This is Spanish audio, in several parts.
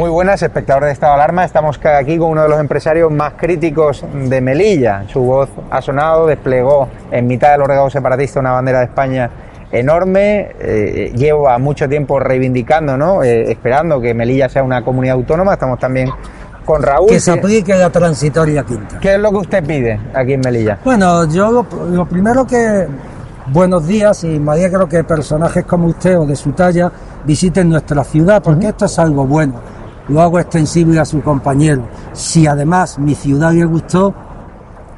Muy buenas, espectadores de Estado de Alarma. Estamos aquí con uno de los empresarios más críticos de Melilla. Su voz ha sonado, desplegó en mitad del ordenador separatista una bandera de España enorme. Eh, lleva mucho tiempo reivindicando, ¿no? Eh, esperando que Melilla sea una comunidad autónoma. Estamos también con Raúl. Que se aplique la transitoria quinta. ¿Qué es lo que usted pide aquí en Melilla? Bueno, yo lo, lo primero que buenos días y María creo que personajes como usted o de su talla visiten nuestra ciudad porque esto es algo bueno lo hago extensible a su compañero. Si además mi ciudad le gustó,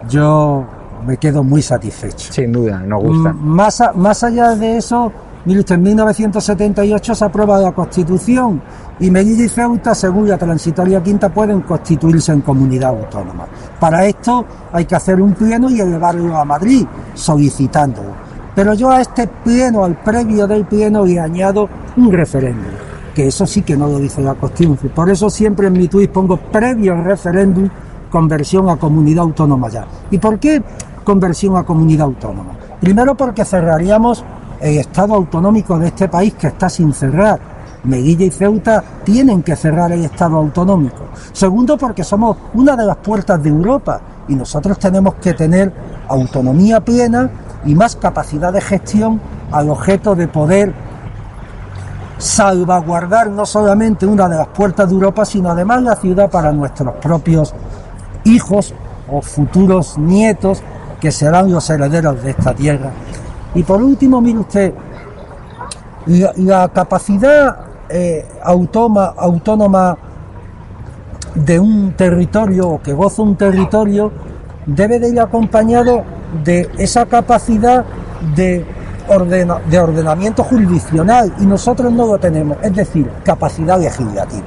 yo me quedo muy satisfecho. Sin duda, nos gusta. Más, más allá de eso, mire usted, en 1978 se aprueba la Constitución y Melilla y Ceuta, según la transitoria quinta, pueden constituirse en comunidad autónoma. Para esto hay que hacer un pleno y elevarlo a Madrid, solicitándolo. Pero yo a este pleno, al previo del pleno, le añado un referéndum que eso sí que no lo dice la Constitución. Por eso siempre en mi tuit pongo previo referéndum conversión a comunidad autónoma ya. ¿Y por qué conversión a comunidad autónoma? Primero porque cerraríamos el Estado autonómico de este país que está sin cerrar. Melilla y Ceuta tienen que cerrar el Estado autonómico. Segundo porque somos una de las puertas de Europa y nosotros tenemos que tener autonomía plena y más capacidad de gestión al objeto de poder salvaguardar no solamente una de las puertas de Europa, sino además la ciudad para nuestros propios hijos o futuros nietos que serán los herederos de esta tierra. Y por último, mire usted, la, capacidad eh, autónoma de un territorio o que goza un territorio debe de ir acompañado de esa capacidad de de ordenamiento jurisdiccional y nosotros no lo tenemos, es decir, capacidad legislativa.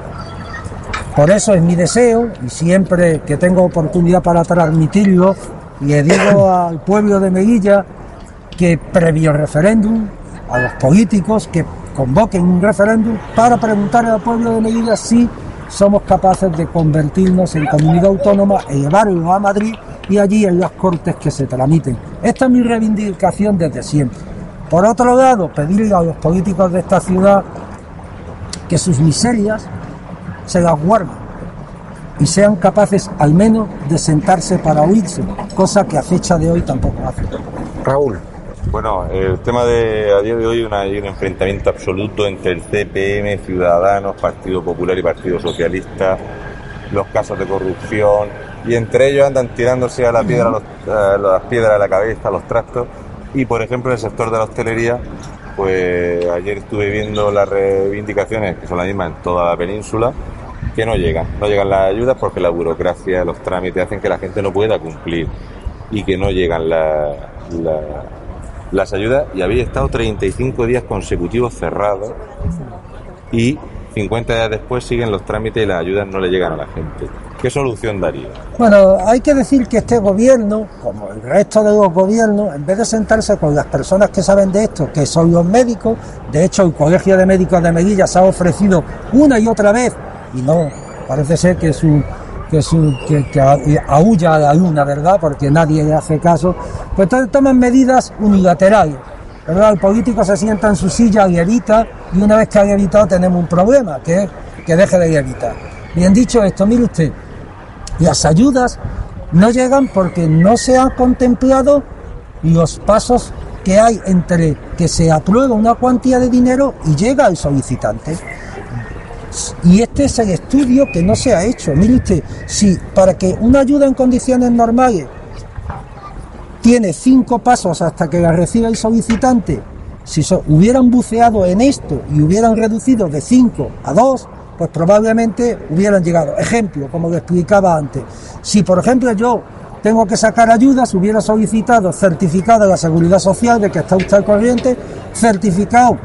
Por eso es mi deseo, y siempre que tengo oportunidad para transmitirlo, le digo al pueblo de Melilla que previo referéndum, a los políticos que convoquen un referéndum para preguntar al pueblo de Melilla si somos capaces de convertirnos en comunidad autónoma e llevarlo a Madrid y allí en las cortes que se tramiten. Esta es mi reivindicación desde siempre. Por otro lado, pedirle a los políticos de esta ciudad que sus miserias se las guarden y sean capaces al menos de sentarse para oírse, cosa que a fecha de hoy tampoco hacen. Raúl. Bueno, el tema de a día de hoy una, hay un enfrentamiento absoluto entre el CPM, Ciudadanos, Partido Popular y Partido Socialista, los casos de corrupción y entre ellos andan tirándose a la piedra, los, a las piedras a la cabeza, a los tractos y por ejemplo en el sector de la hostelería, pues ayer estuve viendo las reivindicaciones que son las mismas en toda la península que no llegan, no llegan las ayudas porque la burocracia, los trámites hacen que la gente no pueda cumplir y que no llegan la- la- las ayudas. Y había estado 35 días consecutivos cerrados y 50 días después siguen los trámites y las ayudas no le llegan a la gente. ¿Qué solución daría? Bueno, hay que decir que este gobierno, como el resto de los gobiernos, en vez de sentarse con las personas que saben de esto, que son los médicos, de hecho el Colegio de Médicos de Melilla se ha ofrecido una y otra vez, y no, parece ser que su que, su, que, que aúlla a la luna, ¿verdad? Porque nadie hace caso, pues entonces toman medidas unilaterales. ¿Verdad? El político se sienta en su silla y evita, y una vez que ha evitado tenemos un problema, que es que deje de evitar. Bien dicho esto, mire usted, las ayudas no llegan porque no se han contemplado los pasos que hay entre que se aprueba una cuantía de dinero y llega al solicitante. Y este es el estudio que no se ha hecho. Mire usted, si para que una ayuda en condiciones normales tiene cinco pasos hasta que la reciba el solicitante, si hubieran buceado en esto y hubieran reducido de cinco a dos, pues probablemente hubieran llegado. Ejemplo, como lo explicaba antes, si por ejemplo yo tengo que sacar ayudas, hubiera solicitado certificado de la Seguridad Social de que está usted al corriente, certificado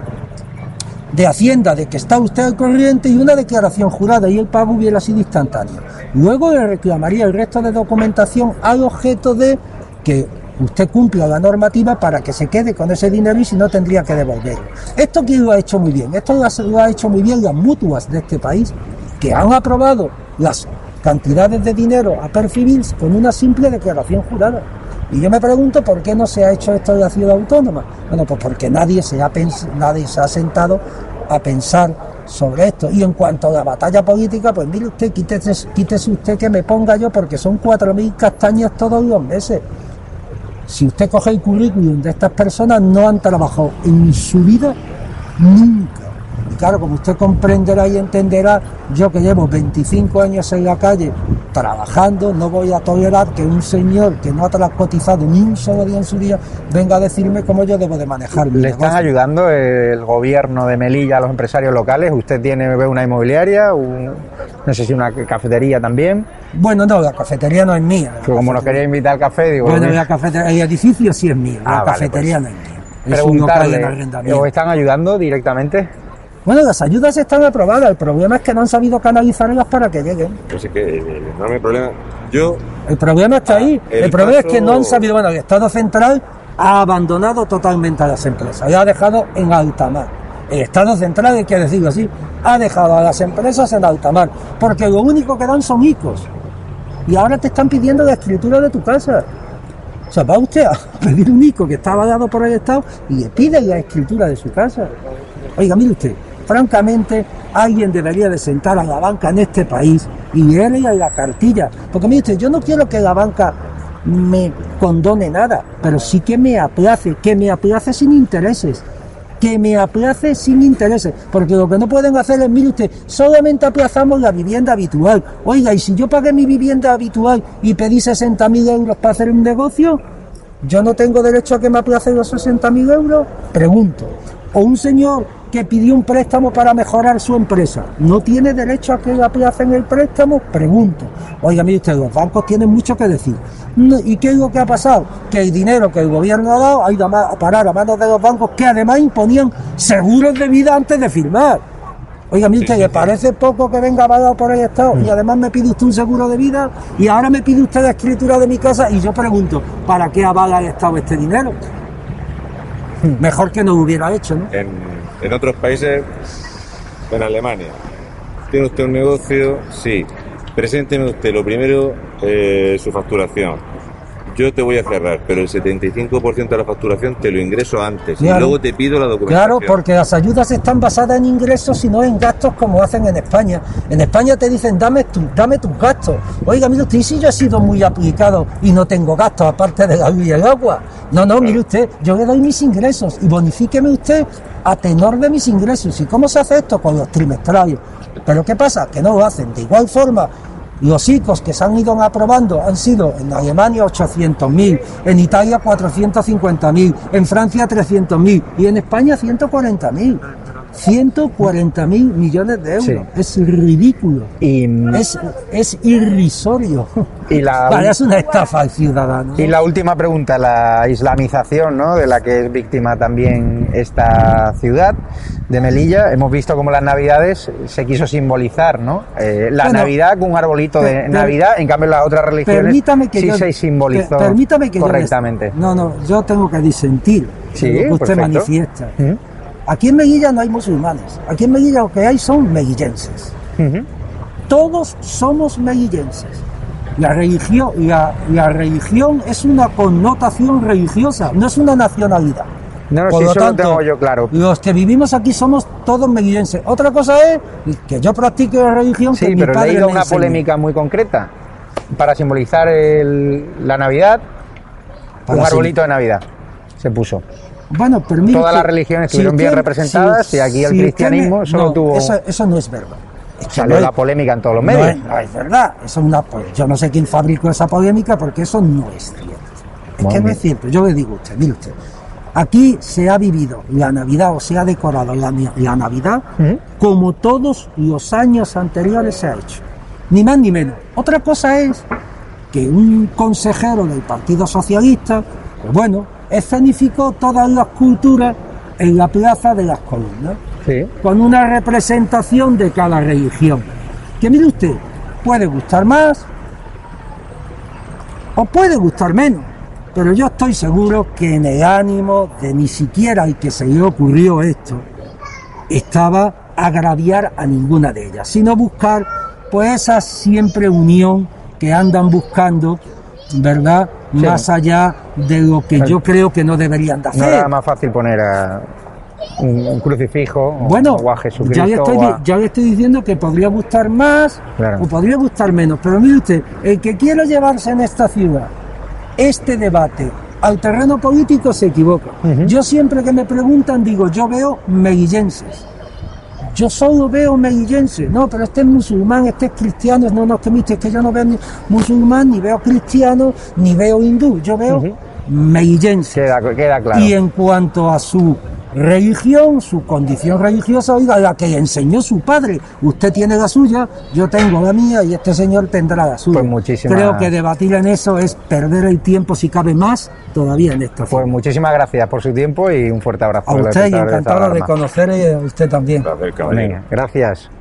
de Hacienda de que está usted al corriente y una declaración jurada y el pago hubiera sido instantáneo. Luego le reclamaría el resto de documentación al objeto de que usted cumpla la normativa para que se quede con ese dinero y si no tendría que devolverlo. Esto quién lo ha hecho muy bien, esto lo ha- hecho muy bien las mutuas de este país que han aprobado las cantidades de dinero a percibir con una simple declaración jurada. Y yo me pregunto por qué no se ha hecho esto en la ciudad autónoma. Bueno, pues porque nadie se ha, nadie se ha sentado a pensar sobre esto. Y en cuanto a la batalla política, pues mire usted, quítese, quítese usted que me ponga yo, porque son 4.000 castañas todos los meses. Si usted coge el currículum de estas personas, no han trabajado en su vida nunca. Y claro, como usted comprenderá y entenderá, yo que llevo 25 años en la calle trabajando, no voy a tolerar que un señor que no ha cotizado ni un solo día en su día venga a decirme cómo yo debo de manejar mi ¿Le están ayudando el gobierno de Melilla a los empresarios locales? ¿Usted tiene una inmobiliaria? un- no sé si una cafetería también. Bueno, no, la cafetería no es mía. Como nos quería invitar al café, digo... Bueno, la cafetería, el edificio sí es mío, Ah, la vale, cafetería pues. no es mía. Es preguntarle. ¿os están ayudando directamente? Bueno, las ayudas están aprobadas, el problema es que no han sabido canalizarlas para que lleguen. Pues es que el enorme problema. Yo, El problema está ahí. El, El problema es que no han sabido, bueno, el Estado central ha abandonado totalmente a las empresas, y ha dejado en alta mar. El Estado central, hay que decirlo así, ha dejado a las empresas en alta mar, porque lo único que dan son ICOs. Y ahora te están pidiendo la escritura de tu casa. O sea, va usted a pedir un ICO que está avalado por el Estado y le pide la escritura de su casa. Oiga, mire usted, francamente, alguien debería de sentar a la banca en este país y leerle la cartilla. Porque mire usted, yo no quiero que la banca me condone nada, pero sí que me aplace, que me aplace sin intereses. Que me aplace sin intereses, porque lo que no pueden hacer es, mire usted, solamente aplazamos la vivienda habitual. Oiga, y si yo pagué mi vivienda habitual y pedí 60.000 euros para hacer un negocio, ¿yo no tengo derecho a que me aplacen los 60.000 euros? Pregunto. O un señor que pidió un préstamo para mejorar su empresa, ¿no tiene derecho a que le aplacen el préstamo? Pregunto. Oiga, mire usted, los bancos tienen mucho que decir. ¿Y qué es lo que ha pasado? Que el dinero que el gobierno ha dado ha ido a parar a manos de los bancos que además imponían seguros de vida antes de firmar. Oiga, mire usted, ¿le parece poco que venga avalado por el Estado y además me pide usted un seguro de vida y ahora me pide usted la escritura de mi casa y yo pregunto, ¿para qué avala el Estado este dinero? Mejor que no lo hubiera hecho, ¿no? en, en otros países, en Alemania, tiene usted un negocio, sí. Presénteme usted lo primero, eh, su facturación. Yo te voy a cerrar, pero el 75% de la facturación te lo ingreso antes y luego te pido la documentación. Claro, porque las ayudas están basadas en ingresos y no en gastos como hacen en España. En España te dicen, dame, tu, dame tus gastos. Oiga, mire usted, ¿y si yo he sido muy aplicado y no tengo gastos aparte de la luz y el agua? No, no, mire usted, yo le doy mis ingresos y bonifíqueme usted a tenor de mis ingresos. ¿Y cómo se hace esto? Con los trimestrales. Pero ¿qué pasa? Que no lo hacen. De igual forma, los ICOs que se han ido aprobando han sido en Alemania 800.000, en Italia 450.000, en Francia 300.000 y en España 140.000. 140.000 millones de euros. Sí. Es ridículo. Y, Es, es irrisorio. y la, Vale, es una estafa al ciudadano. y la última pregunta, la islamización, ¿no? De la que es víctima también esta ciudad de Melilla. Hemos visto cómo las Navidades se quiso simbolizar, ¿no? Eh, la Bueno, Navidad con un arbolito de per- Navidad, en cambio las otras religiones Permítame que sí yo, se simbolizó per- permítame que yo correctamente. les- no, no, yo tengo que disentir Sí, lo que usted perfecto. manifiesta. Aquí en Melilla no hay musulmanes. Aquí en Melilla lo que hay son melillenses. Todos somos melillenses. La religión, la, la religión es una connotación religiosa, no es una nacionalidad. No, no, Por sí, lo eso lo tanto, tengo yo claro. Los que vivimos aquí somos todos melillenses. Otra cosa es que yo practique la religión que Sí, mi pero he padre me una enseñó. polémica muy concreta para simbolizar el- la Navidad. Para un arbolito de Navidad se puso. Bueno, pero Todas las religiones estuvieron bien representadas y aquí el cristianismo solo no, tuvo- Eso, eso no es verdad. Es que Salió no es- la polémica en todos los no medios. es, no es verdad. Eso es una, yo no sé quién fabricó esa polémica porque eso no es cierto. Es Muy que no es cierto. Yo le digo a usted, mire usted. Aquí se ha vivido la Navidad o se ha decorado la, la Navidad Ujú. como todos los años anteriores se ha hecho. Ni más ni menos. Otra cosa es que un consejero del Partido Socialista, pues bueno, escenificó todas las culturas en la plaza de las columnas Sí. con una representación de cada religión. Que mire usted, puede gustar más o puede gustar menos, pero yo estoy seguro que en el ánimo de ni siquiera el que se le ocurrió esto estaba agraviar a ninguna de ellas, sino buscar pues esa siempre unión que andan buscando, ¿verdad? Sí. Más allá de lo que yo creo que no deberían de No hacer. era más fácil poner a un, un crucifijo Bueno, o a Jesucristo. ya le, estoy, o di- a- ya le estoy diciendo que podría gustar más Claro. o podría gustar menos, pero mire usted, el que quiera llevarse en esta ciudad este debate al terreno político se equivoca. Yo siempre que me preguntan digo, yo veo melillenses. Yo solo veo melillenses. No, pero este es musulmán, este es cristiano. No, no, que es que yo no veo ni musulmán, ni veo cristiano, ni veo hindú. Yo veo melillenses. Queda, queda claro. Y en cuanto a su religión, su condición religiosa, oiga, la que enseñó su padre. Usted tiene la suya, yo tengo la mía y este señor tendrá la suya. Pues muchísimas- Creo que debatir en eso es perder el tiempo si cabe más todavía en esta Pues muchos gracias por su tiempo y un fuerte abrazo. A usted y encantado de conocerle a usted también. Placer, caballero. Venga, gracias.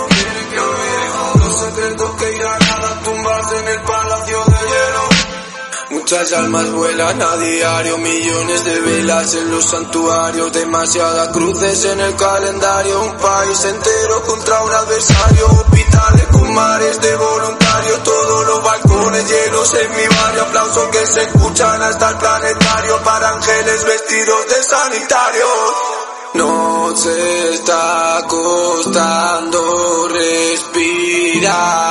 Muchas almas vuelan a diario, millones de velas en los santuarios, demasiadas cruces en el calendario, un país entero contra un adversario, hospitales con mares de voluntarios, todos los balcones llenos en mi barrio, aplausos que se escuchan hasta el planetario para ángeles vestidos de sanitarios. Nos está costando respirar.